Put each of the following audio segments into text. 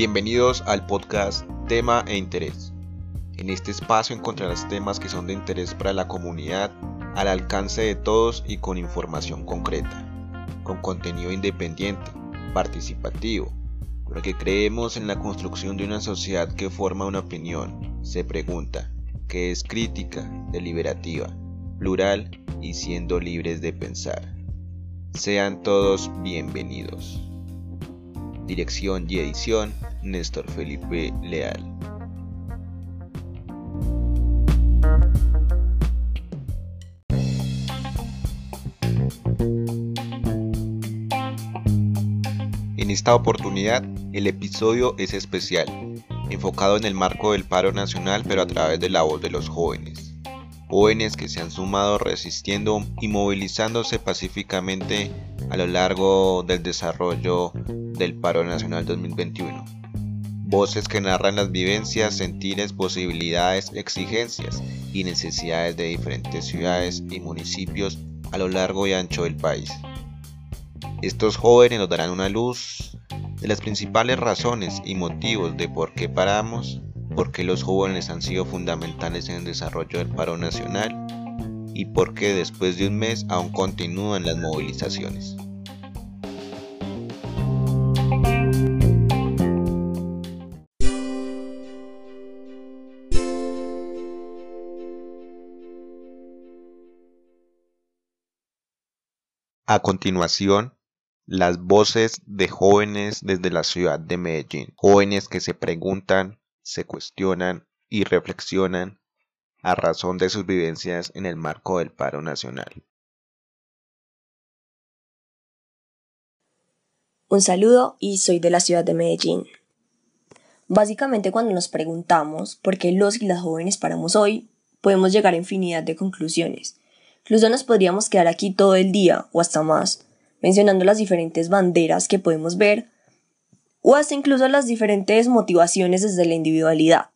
Bienvenidos al podcast Tema e Interés. En este espacio encontrarás temas que son de interés para la comunidad, al alcance de todos y con información concreta, con contenido independiente, participativo, porque creemos en la construcción de una sociedad que forma una opinión, se pregunta, que es crítica, deliberativa, plural y siendo libres de pensar. Sean todos bienvenidos. Dirección y edición Néstor Felipe Leal. En esta oportunidad, el episodio es especial, enfocado en el marco del paro nacional pero a través de la voz de los jóvenes. Jóvenes que se han sumado resistiendo y movilizándose pacíficamente a lo largo del desarrollo del paro nacional 2021. Voces que narran las vivencias, sentires, posibilidades, exigencias y necesidades de diferentes ciudades y municipios a lo largo y ancho del país. Estos jóvenes nos darán una luz de las principales razones y motivos de por qué paramos, por qué los jóvenes han sido fundamentales en el desarrollo del paro nacional y por qué después de un mes aún continúan las movilizaciones. A continuación, las voces de jóvenes desde la ciudad de Medellín, jóvenes que se preguntan, se cuestionan y reflexionan a razón de sus vivencias en el marco del paro nacional. Un saludo y soy de la ciudad de Medellín. Básicamente cuando nos preguntamos por qué los y las jóvenes paramos hoy, podemos llegar a infinidad de conclusiones. Incluso nos podríamos quedar aquí todo el día o hasta más, mencionando las diferentes banderas que podemos ver o hasta incluso las diferentes motivaciones desde la individualidad.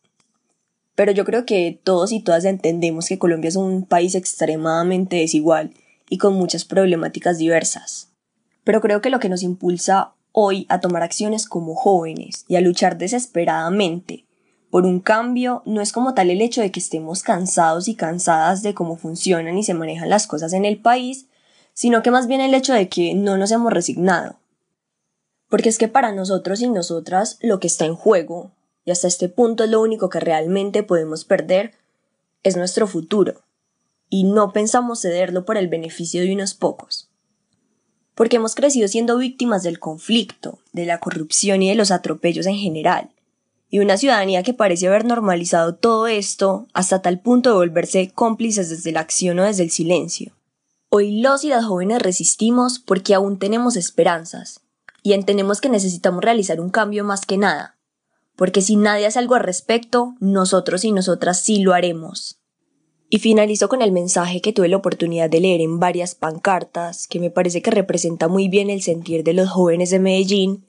Pero yo creo que todos y todas entendemos que Colombia es un país extremadamente desigual y con muchas problemáticas diversas. Pero creo que lo que nos impulsa hoy a tomar acciones como jóvenes y a luchar desesperadamente por un cambio no es como tal el hecho de que estemos cansados y cansadas de cómo funcionan y se manejan las cosas en el país, sino que más bien el hecho de que no nos hemos resignado. Porque es que para nosotros y nosotras lo que está en juego, y hasta este punto es lo único que realmente podemos perder, es nuestro futuro, y no pensamos cederlo por el beneficio de unos pocos. Porque hemos crecido siendo víctimas del conflicto, de la corrupción y de los atropellos en general, y una ciudadanía que parece haber normalizado todo esto hasta tal punto de volverse cómplices desde la acción o desde el silencio. Hoy los y las jóvenes resistimos porque aún tenemos esperanzas y entendemos que necesitamos realizar un cambio más que nada, porque si nadie hace algo al respecto, nosotros y nosotras sí lo haremos. Y finalizo con el mensaje que tuve la oportunidad de leer en varias pancartas, que me parece que representa muy bien el sentir de los jóvenes de Medellín,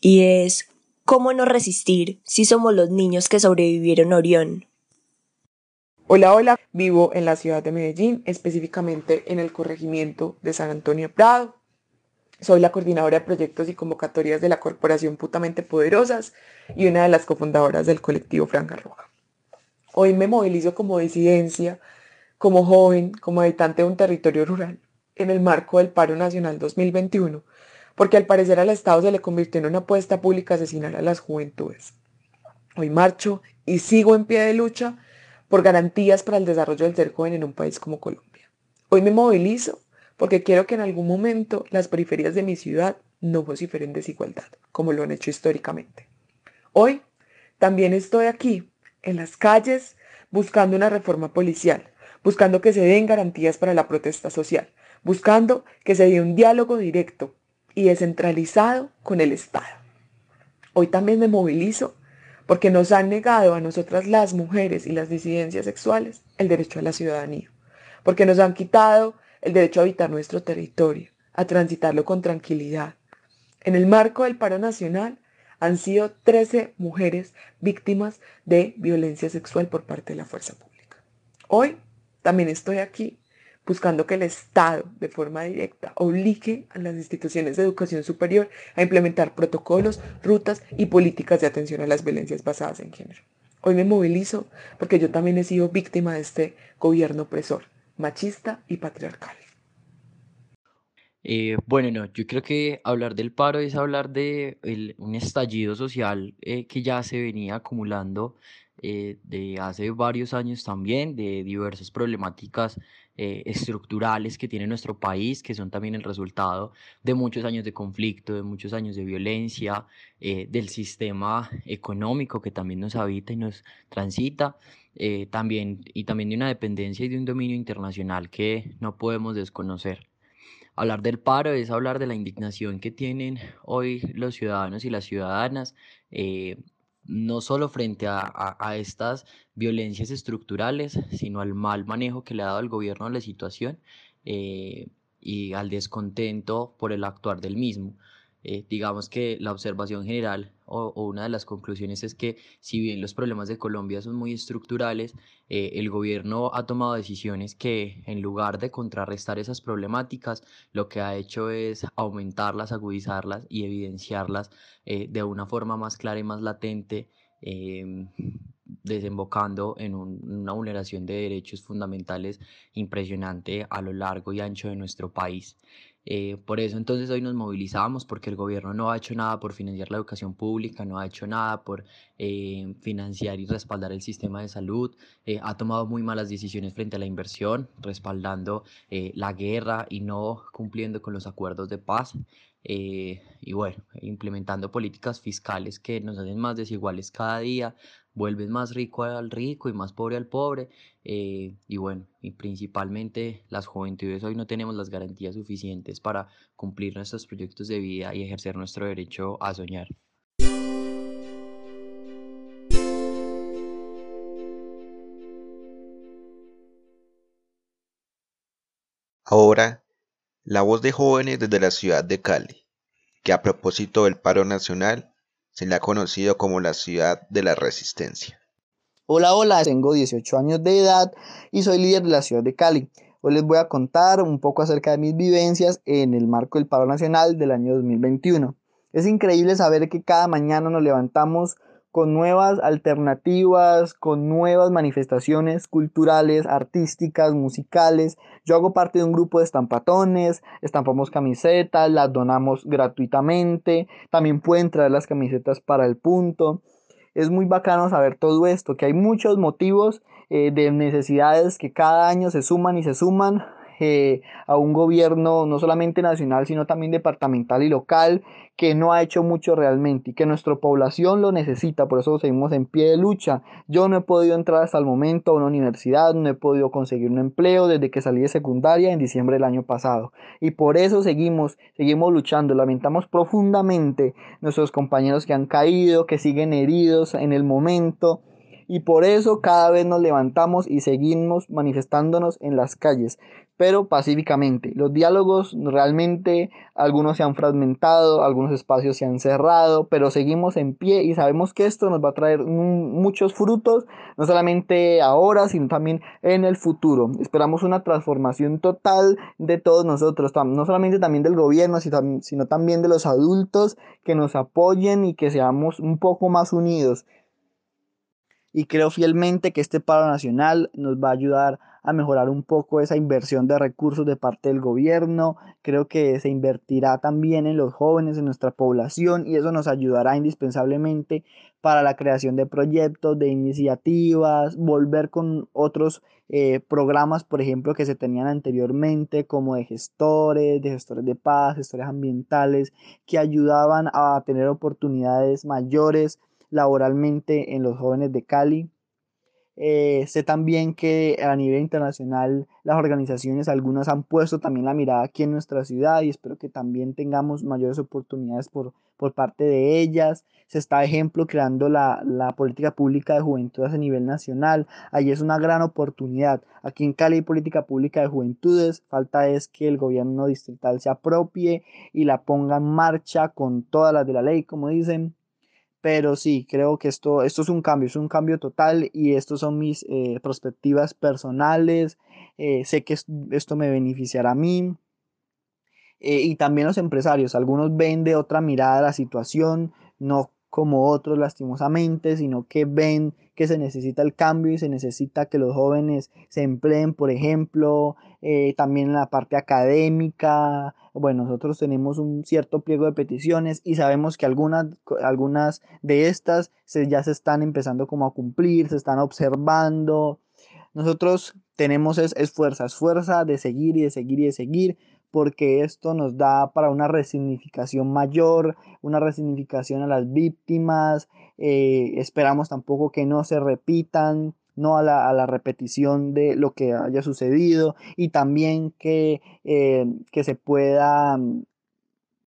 y es ¿cómo no resistir si somos los niños que sobrevivieron a Orión? Hola, hola, vivo en la ciudad de Medellín, específicamente en el corregimiento de San Antonio Prado. Soy la coordinadora de proyectos y convocatorias de la Corporación Putamente Poderosas y una de las cofundadoras del colectivo Franja Roja. Hoy me movilizo como disidencia, como joven, como habitante de un territorio rural, en el marco del paro nacional 2021, porque al parecer al Estado se le convirtió en una apuesta pública asesinar a las juventudes. Hoy marcho y sigo en pie de lucha por garantías para el desarrollo del ser joven en un país como Colombia. Hoy me movilizo porque quiero que en algún momento las periferias de mi ciudad no vociferen desigualdad, como lo han hecho históricamente. Hoy también estoy aquí, en las calles, buscando una reforma policial, buscando que se den garantías para la protesta social, buscando que se dé un diálogo directo y descentralizado con el Estado. Hoy también me movilizo porque nos han negado a nosotras las mujeres y las disidencias sexuales el derecho a la ciudadanía, porque nos han quitado el derecho a habitar nuestro territorio, a transitarlo con tranquilidad. En el marco del paro nacional han sido 13 mujeres víctimas de violencia sexual por parte de la fuerza pública. Hoy también estoy aquí buscando que el Estado, de forma directa, obligue a las instituciones de educación superior a implementar protocolos, rutas y políticas de atención a las violencias basadas en género. Hoy me movilizo porque yo también he sido víctima de este gobierno opresor, machista y patriarcal. Eh, bueno, no, yo creo que hablar del paro es hablar de un estallido social eh, que ya se venía acumulando eh, de hace varios años también, de diversas problemáticas estructurales que tiene nuestro país, que son también el resultado de muchos años de conflicto, de muchos años de violencia, del sistema económico que también nos habita y nos transita. también, y también de una dependencia y de un dominio internacional que no podemos desconocer. Hablar del paro es hablar de la indignación que tienen hoy los ciudadanos y las ciudadanas, eh, no solo frente a, estas violencias estructurales, sino al mal manejo que le ha dado el gobierno a la situación eh, y al descontento por el actuar del mismo. Eh, digamos que la observación general o, una de las conclusiones es que si bien los problemas de Colombia son muy estructurales, eh, el gobierno ha tomado decisiones que en lugar de contrarrestar esas problemáticas, lo que ha hecho es aumentarlas, agudizarlas y evidenciarlas eh, de una forma más clara y más latente em, desembocando en una vulneración de derechos fundamentales impresionante a lo largo y ancho de nuestro país. Eh, por eso entonces hoy nos movilizamos porque el gobierno no ha hecho nada por financiar la educación pública, no ha hecho nada por eh, financiar y respaldar el sistema de salud, eh, ha tomado muy malas decisiones frente a la inversión, respaldando la guerra y no cumpliendo con los acuerdos de paz. y bueno, implementando políticas fiscales que nos hacen más desiguales cada día, vuelven más rico al rico y más pobre al pobre. Eh, y bueno, y principalmente las juventudes hoy no tenemos las garantías suficientes para cumplir nuestros proyectos de vida y ejercer nuestro derecho a soñar. Ahora, la voz de jóvenes desde la ciudad de Cali, que a propósito del paro nacional se le ha conocido como la ciudad de la resistencia. Hola, hola, tengo 18 años de edad y soy líder de la ciudad de Cali. Hoy les voy a contar un poco acerca de mis vivencias en el marco del paro nacional del año 2021. Es increíble saber que cada mañana nos levantamos con nuevas alternativas, con nuevas manifestaciones culturales, artísticas, musicales. Yo hago parte de un grupo de estampatones, estampamos camisetas, las donamos gratuitamente, también pueden traer las camisetas para el punto. Es muy bacano saber todo esto, que hay muchos motivos eh, de necesidades que cada año se suman y se suman a un gobierno no solamente nacional, sino también departamental y local, que no ha hecho mucho realmente y que nuestra población lo necesita, por eso seguimos en pie de lucha. Yo no he podido entrar hasta el momento a una universidad, no he podido conseguir un empleo desde que salí de secundaria en diciembre del año pasado. Y por eso seguimos, seguimos luchando, lamentamos profundamente nuestros compañeros que han caído, que siguen heridos en el momento. Y por eso cada vez nos levantamos y seguimos manifestándonos en las calles pero pacíficamente. Los diálogos realmente, algunos se han fragmentado, algunos espacios se han cerrado, pero seguimos en pie y sabemos que esto nos va a traer muchos frutos, no solamente ahora, sino también en el futuro. Esperamos una transformación total de todos nosotros, no solamente también del gobierno, sino también de los adultos que nos apoyen y que seamos un poco más unidos. Y creo fielmente que este paro nacional nos va a ayudar a mejorar un poco esa inversión de recursos de parte del gobierno. Creo que se invertirá también en los jóvenes, en nuestra población y eso nos ayudará indispensablemente para la creación de proyectos, de iniciativas, volver con otros eh, programas, por ejemplo, que se tenían anteriormente, como de gestores, de gestores de paz, gestores ambientales, que ayudaban a tener oportunidades mayores laboralmente en los jóvenes de Cali. Eh, sé también que a nivel internacional las organizaciones, algunas han puesto también la mirada aquí en nuestra ciudad y espero que también tengamos mayores oportunidades por, por parte de ellas. Se está, ejemplo, creando la, la política pública de juventudes a nivel nacional. Ahí es una gran oportunidad. Aquí en Cali hay política pública de juventudes. Falta es que el gobierno distrital se apropie y la ponga en marcha con todas las de la ley, como dicen pero sí, creo que esto, esto es un cambio, es un cambio total y estos son mis eh, perspectivas personales. eh, sé que esto me beneficiará a mí. Eh, y también los empresarios, algunos ven de otra mirada la situación, no como otros lastimosamente, sino que ven que se necesita el cambio y se necesita que los jóvenes se empleen, por ejemplo, eh, también en la parte académica. Bueno, nosotros tenemos un cierto pliego de peticiones y sabemos que algunas, algunas de estas ya se están empezando como a cumplir, se están observando. Nosotros tenemos es, es fuerza, es fuerza de seguir y de seguir y de seguir porque esto nos da para una resignificación mayor, una resignificación a las víctimas, eh, esperamos tampoco que no se repitan, no a la, repetición de lo que haya sucedido y también que, eh, que se pueda mm,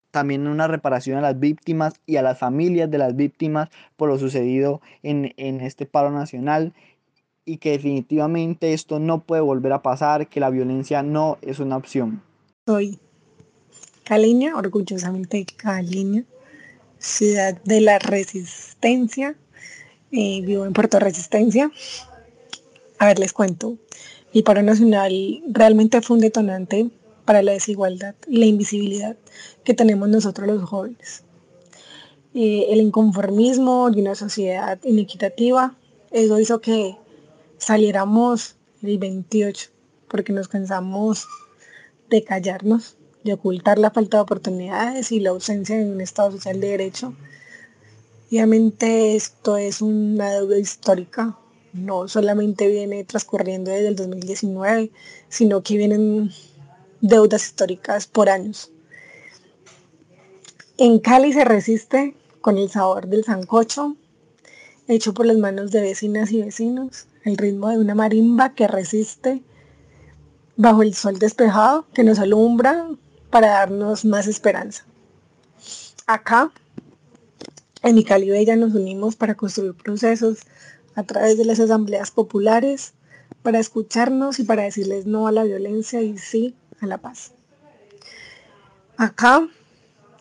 también una reparación a las víctimas y a las familias de las víctimas por lo sucedido en, en este paro nacional y que definitivamente esto no puede volver a pasar, que la violencia no es una opción. Soy caleña, orgullosamente caleña, ciudad de la resistencia. Eh, vivo en Puerto Resistencia. A ver, les cuento. El paro nacional realmente fue un detonante para la desigualdad la invisibilidad que tenemos nosotros los jóvenes. Eh, el inconformismo de una sociedad inequitativa, eso hizo que saliéramos el 28, porque nos cansamos de callarnos, de ocultar la falta de oportunidades y la ausencia de un Estado social de derecho. Obviamente esto es una deuda histórica, no solamente viene transcurriendo desde el 2019, sino que vienen deudas históricas por años. En Cali se resiste con el sabor del sancocho, hecho por las manos de vecinas y vecinos, el ritmo de una marimba que resiste bajo el sol despejado que nos alumbra para darnos más esperanza. Acá, en mi Cali Bella, nos unimos para construir procesos a través de las asambleas populares, para escucharnos y para decirles no a la violencia y sí a la paz. Acá,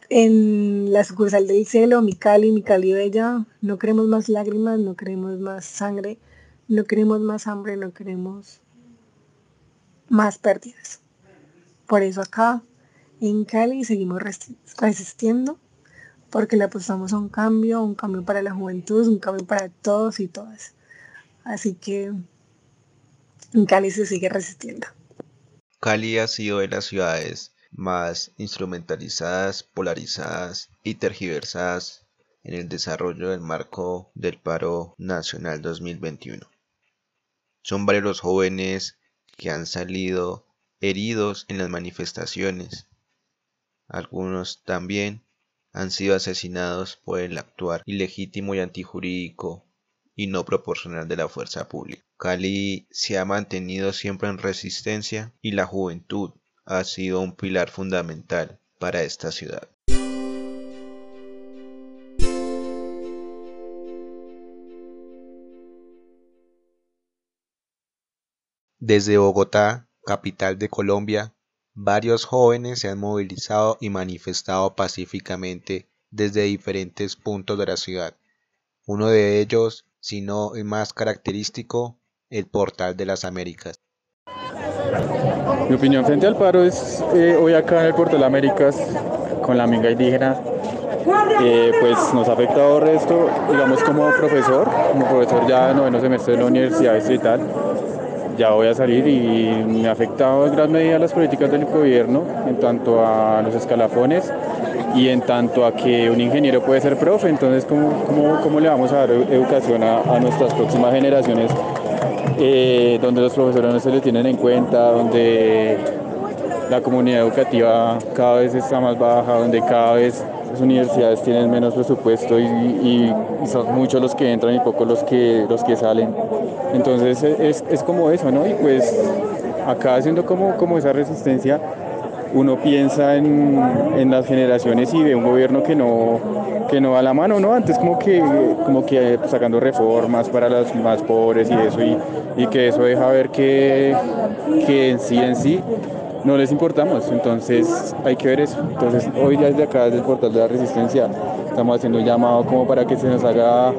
en la sucursal del cielo, mi Cali, mi Cali Bella, no queremos más lágrimas, no queremos más sangre, no queremos más hambre, no queremos más pérdidas. Por eso acá en Cali seguimos resistiendo porque le apostamos a un cambio, un cambio para la juventud, un cambio para todos y todas. Así que en Cali se sigue resistiendo. Cali ha sido de las ciudades más instrumentalizadas, polarizadas y tergiversadas en el desarrollo del marco del paro nacional 2021. Son varios los jóvenes que han salido heridos en las manifestaciones. Algunos también han sido asesinados por el actuar ilegítimo y antijurídico y no proporcional de la fuerza pública. Cali se ha mantenido siempre en resistencia y la juventud ha sido un pilar fundamental para esta ciudad. Desde Bogotá, capital de Colombia, varios jóvenes se han movilizado y manifestado pacíficamente desde diferentes puntos de la ciudad. Uno de ellos, si no el más característico, el Portal de las Américas. Mi opinión frente al paro es eh, hoy acá en el Portal Américas con la minga indígena, eh, pues nos ha afectado esto, digamos como profesor, como profesor ya de noveno semestre de la Universidad Distrital ya voy a salir y me ha afectado en gran medida las políticas del gobierno en tanto a los escalafones y en tanto a que un ingeniero puede ser profe, entonces ¿cómo, cómo, cómo le vamos a dar educación a, nuestras próximas generaciones eh, donde los profesores no se les tienen en cuenta, donde la comunidad educativa cada vez está más baja, donde cada vez las universidades tienen menos presupuesto y, son muchos los que entran y pocos los que, los que salen. Entonces es, es como eso, ¿no? Y pues acá haciendo como, como esa resistencia, uno piensa en, en, las generaciones y ve un gobierno que no, que no va a la mano, ¿no? Antes como que, como que sacando reformas para los más pobres y eso, y, y que eso deja ver que, que en sí en sí no les importamos, entonces hay que ver eso. Entonces hoy ya desde acá, desde el portal de la resistencia, estamos haciendo un llamado como para que se nos haga,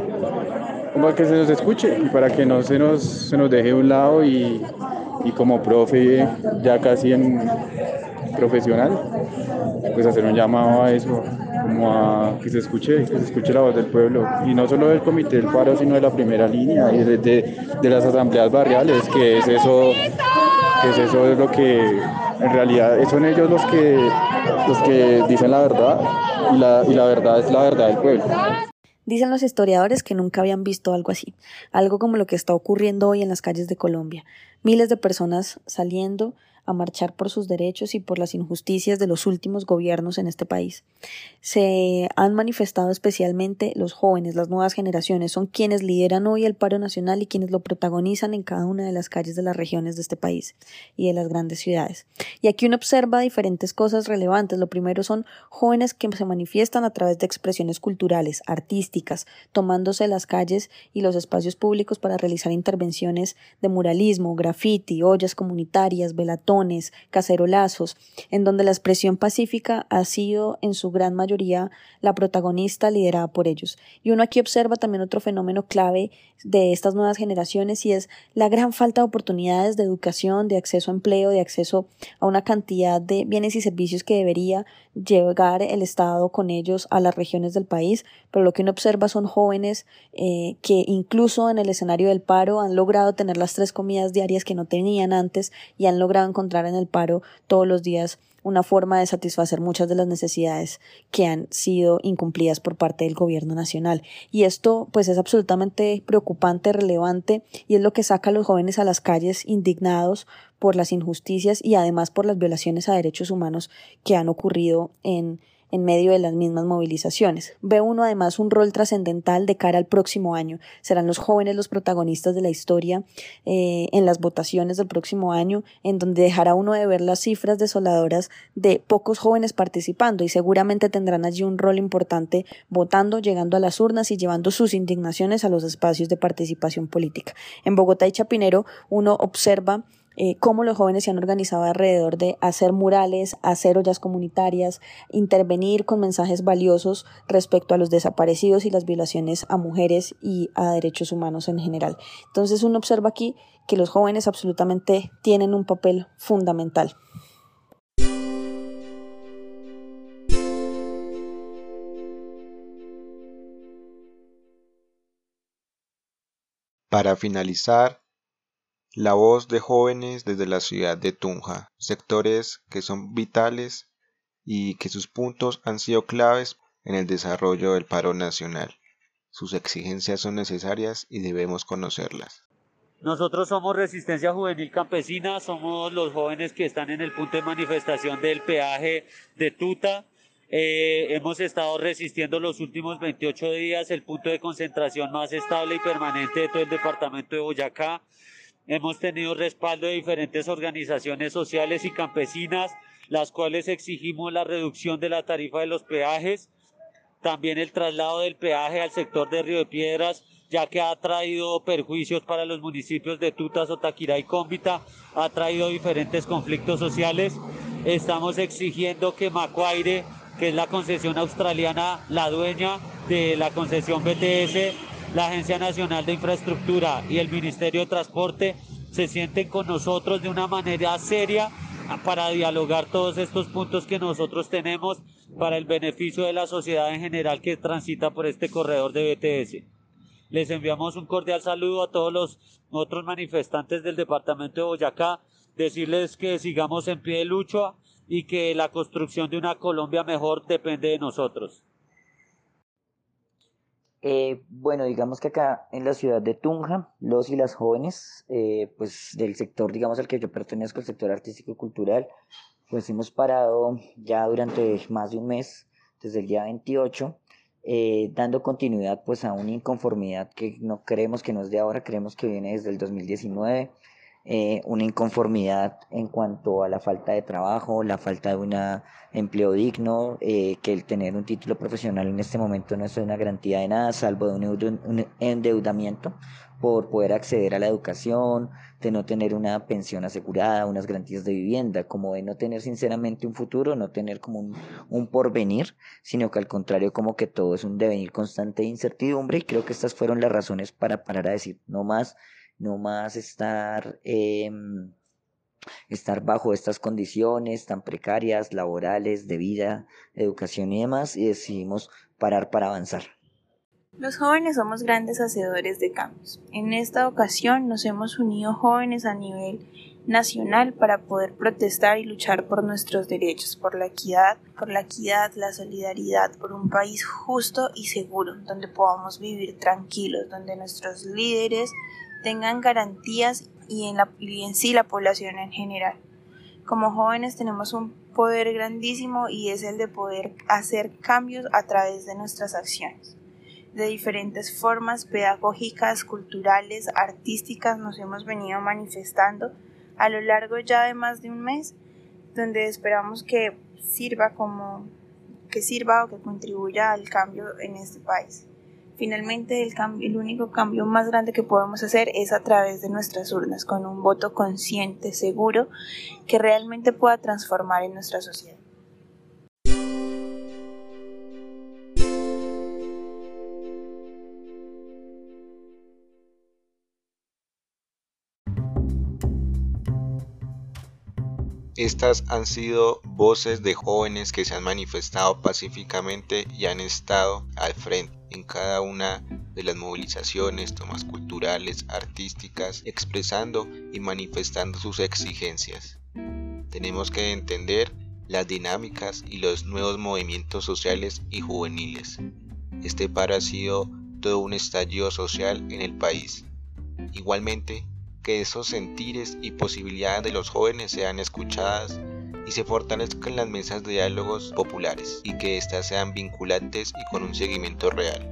como para que se nos escuche y para que no se nos, se nos deje de un lado y, y como profe ya casi en profesional, pues hacer un llamado a eso, como a que se escuche, que se escuche la voz del pueblo, y no solo del comité del paro, sino de la primera línea y de, de, las asambleas barriales, que es eso, que es eso es lo que en realidad son ellos los que, los que dicen la verdad y la, y la verdad es la verdad del pueblo. Dicen los historiadores que nunca habían visto algo así, algo como lo que está ocurriendo hoy en las calles de Colombia. Miles de personas saliendo a marchar por sus derechos y por las injusticias de los últimos gobiernos en este país. Se han manifestado especialmente los jóvenes, las nuevas generaciones, son quienes lideran hoy el paro nacional y quienes lo protagonizan en cada una de las calles de las regiones de este país y de las grandes ciudades. Y aquí uno observa diferentes cosas relevantes. Lo primero son jóvenes que se manifiestan a través de expresiones culturales, artísticas, tomándose las calles y los espacios públicos para realizar intervenciones de muralismo, graffiti, ollas comunitarias, cacerolazos, en donde la expresión pacífica ha sido en su gran mayoría la protagonista liderada por ellos. Y uno aquí observa también otro fenómeno clave de estas nuevas generaciones y es la gran falta de oportunidades de educación, de acceso a empleo, de acceso a una cantidad de bienes y servicios que debería llegar el Estado con ellos a las regiones del país, pero lo que uno observa son jóvenes eh, que incluso en el escenario del paro han logrado tener las tres comidas diarias que no tenían antes y han logrado encontrar en el paro todos los días una forma de satisfacer muchas de las necesidades que han sido incumplidas por parte del gobierno nacional. Y esto pues es absolutamente preocupante, relevante y es lo que saca a los jóvenes a las calles indignados por las injusticias y además por las violaciones a derechos humanos que han ocurrido en en medio de las mismas movilizaciones. Ve uno además un rol trascendental de cara al próximo año. Serán los jóvenes los protagonistas de la historia eh, en las votaciones del próximo año, en donde dejará uno de ver las cifras desoladoras de pocos jóvenes participando y seguramente tendrán allí un rol importante votando, llegando a las urnas y llevando sus indignaciones a los espacios de participación política. En Bogotá y Chapinero uno observa eh, cómo los jóvenes se han organizado alrededor de hacer murales, hacer ollas comunitarias, intervenir con mensajes valiosos respecto a los desaparecidos y las violaciones a mujeres y a derechos humanos en general. Entonces uno observa aquí que los jóvenes absolutamente tienen un papel fundamental. Para finalizar, la voz de jóvenes desde la ciudad de Tunja, sectores que son vitales y que sus puntos han sido claves en el desarrollo del paro nacional. Sus exigencias son necesarias y debemos conocerlas. Nosotros somos Resistencia Juvenil Campesina, somos los jóvenes que están en el punto de manifestación del peaje de Tuta. Eh, hemos estado resistiendo los últimos 28 días el punto de concentración más estable y permanente de todo el departamento de Boyacá. Hemos tenido respaldo de diferentes organizaciones sociales y campesinas, las cuales exigimos la reducción de la tarifa de los peajes, también el traslado del peaje al sector de Río de Piedras, ya que ha traído perjuicios para los municipios de Tuta, Sotaquirá y Cómbita, ha traído diferentes conflictos sociales. Estamos exigiendo que Macuaire, que es la concesión australiana, la dueña de la concesión BTS, la Agencia Nacional de Infraestructura y el Ministerio de Transporte se sienten con nosotros de una manera seria para dialogar todos estos puntos que nosotros tenemos para el beneficio de la sociedad en general que transita por este corredor de BTS. Les enviamos un cordial saludo a todos los otros manifestantes del departamento de Boyacá, decirles que sigamos en pie de lucha y que la construcción de una Colombia mejor depende de nosotros. Eh, bueno, digamos que acá en la ciudad de Tunja, los y las jóvenes, eh, pues del sector, digamos, al que yo pertenezco, el sector artístico y cultural, pues hemos parado ya durante más de un mes, desde el día 28, eh, dando continuidad pues a una inconformidad que no creemos que no es de ahora, creemos que viene desde el 2019, eh, una inconformidad en cuanto a la falta de trabajo, la falta de un empleo digno, eh, que el tener un título profesional en este momento no es una garantía de nada, salvo de un, endeudamiento por poder acceder a la educación, de no tener una pensión asegurada, unas garantías de vivienda, como de no tener sinceramente un futuro, no tener como un, un porvenir, sino que al contrario como que todo es un devenir constante de incertidumbre y creo que estas fueron las razones para parar a decir no más no más estar em, estar bajo estas condiciones tan precarias, laborales, de vida, educación y demás, y decidimos parar para avanzar. Los jóvenes somos grandes hacedores de cambios. En esta ocasión nos hemos unido jóvenes a nivel nacional para poder protestar y luchar por nuestros derechos, por la equidad, por la equidad, la solidaridad, por un país justo y seguro, donde podamos vivir tranquilos, donde nuestros líderes tengan garantías y en, la, y en sí la población en general. Como jóvenes tenemos un poder grandísimo y es el de poder hacer cambios a través de nuestras acciones. De diferentes formas pedagógicas, culturales, artísticas nos hemos venido manifestando a lo largo ya de más de un mes, donde esperamos que sirva como que sirva o que contribuya al cambio en este país. Finalmente, el, cambio, el único cambio más grande que podemos hacer es a través de nuestras urnas, con un voto consciente, seguro, que realmente pueda transformar en nuestra sociedad. Estas han sido voces de jóvenes que se han manifestado pacíficamente y han estado al frente en cada una de las movilizaciones, tomas culturales, artísticas, expresando y manifestando sus exigencias. Tenemos que entender las dinámicas y los nuevos movimientos sociales y juveniles. Este paro ha sido todo un estallido social en el país. Igualmente, que esos sentires y posibilidades de los jóvenes sean escuchadas y se fortalezcan las mesas de diálogos populares y que éstas sean vinculantes y con un seguimiento real,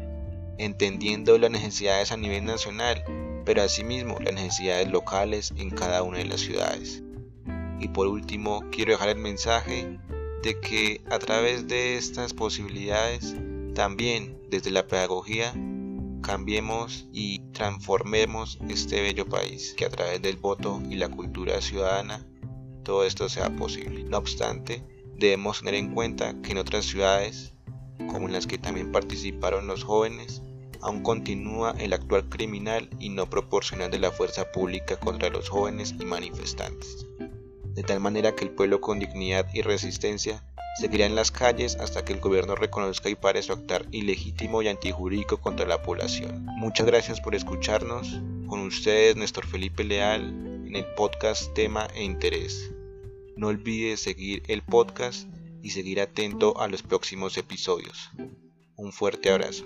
entendiendo las necesidades a nivel nacional, pero asimismo las necesidades locales en cada una de las ciudades. Y por último, quiero dejar el mensaje de que a través de estas posibilidades, también desde la pedagogía, cambiemos y transformemos este bello país, que a través del voto y la cultura ciudadana todo esto sea posible. No obstante, debemos tener en cuenta que en otras ciudades, como en las que también participaron los jóvenes, aún continúa el actual criminal y no proporcional de la fuerza pública contra los jóvenes y manifestantes. De tal manera que el pueblo con dignidad y resistencia seguirá en las calles hasta que el gobierno reconozca y pare su actuar ilegítimo y antijurídico contra la población. Muchas gracias por escucharnos. Con ustedes, Néstor Felipe Leal, en el podcast Tema e Interés. No olvides seguir el podcast y seguir atento a los próximos episodios. Un fuerte abrazo.